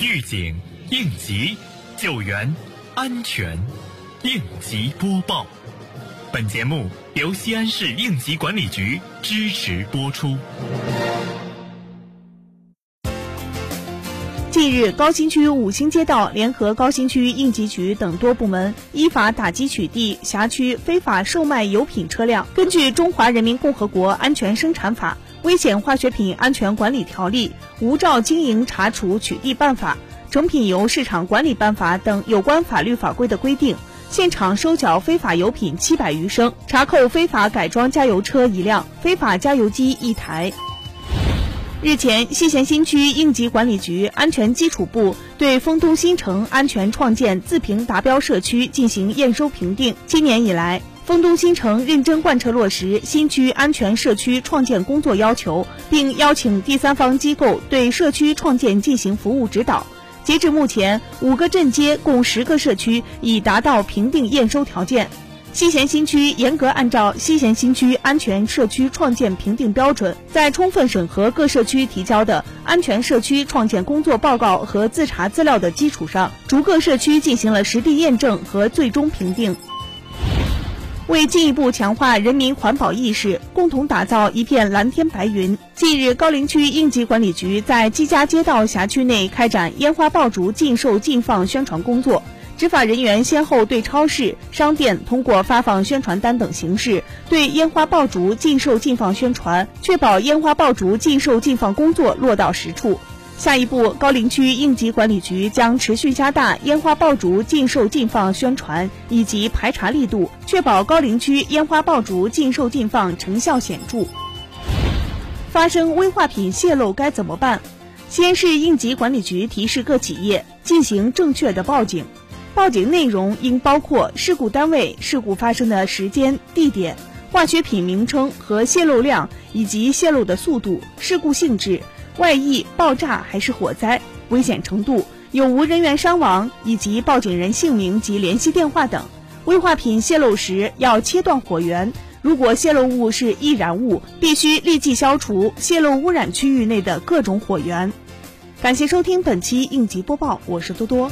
预警、应急、救援、安全，应急播报。本节目由西安市应急管理局支持播出。近日，高新区五星街道联合高新区应急局等多部门依法打击取缔辖区非法售卖油品车辆。根据《中华人民共和国安全生产法》。危险化学品安全管理条例、无照经营查处取缔办法、成品油市场管理办法等有关法律法规的规定，现场收缴非法油品七百余升，查扣非法改装加油车一辆，非法加油机一台。日前，西咸新区应急管理局安全基础部对丰都新城安全创建自评达标社区进行验收评定。今年以来，丰都新城认真贯彻落实新区安全社区创建工作要求，并邀请第三方机构对社区创建进行服务指导。截至目前，五个镇街共十个社区已达到评定验收条件。西咸新区严格按照西咸新区安全社区创建评定标准，在充分审核各社区提交的安全社区创建工作报告和自查资料的基础上，逐个社区进行了实地验证和最终评定。为进一步强化人民环保意识，共同打造一片蓝天白云，近日，高陵区应急管理局在姬家街道辖区内开展烟花爆竹禁售禁放宣传工作。执法人员先后对超市、商店通过发放宣传单等形式，对烟花爆竹禁售禁放宣传，确保烟花爆竹禁售禁放工作落到实处。下一步，高陵区应急管理局将持续加大烟花爆竹禁售禁放宣传以及排查力度，确保高陵区烟花爆竹禁售禁放成效显著。发生危化品泄漏该怎么办？西安市应急管理局提示各企业进行正确的报警，报警内容应包括事故单位、事故发生的时间、地点、化学品名称和泄漏量以及泄漏的速度、事故性质。外溢、爆炸还是火灾，危险程度有无人员伤亡，以及报警人姓名及联系电话等。危化品泄漏时要切断火源，如果泄漏物是易燃物，必须立即消除泄漏污染区域内的各种火源。感谢收听本期应急播报，我是多多。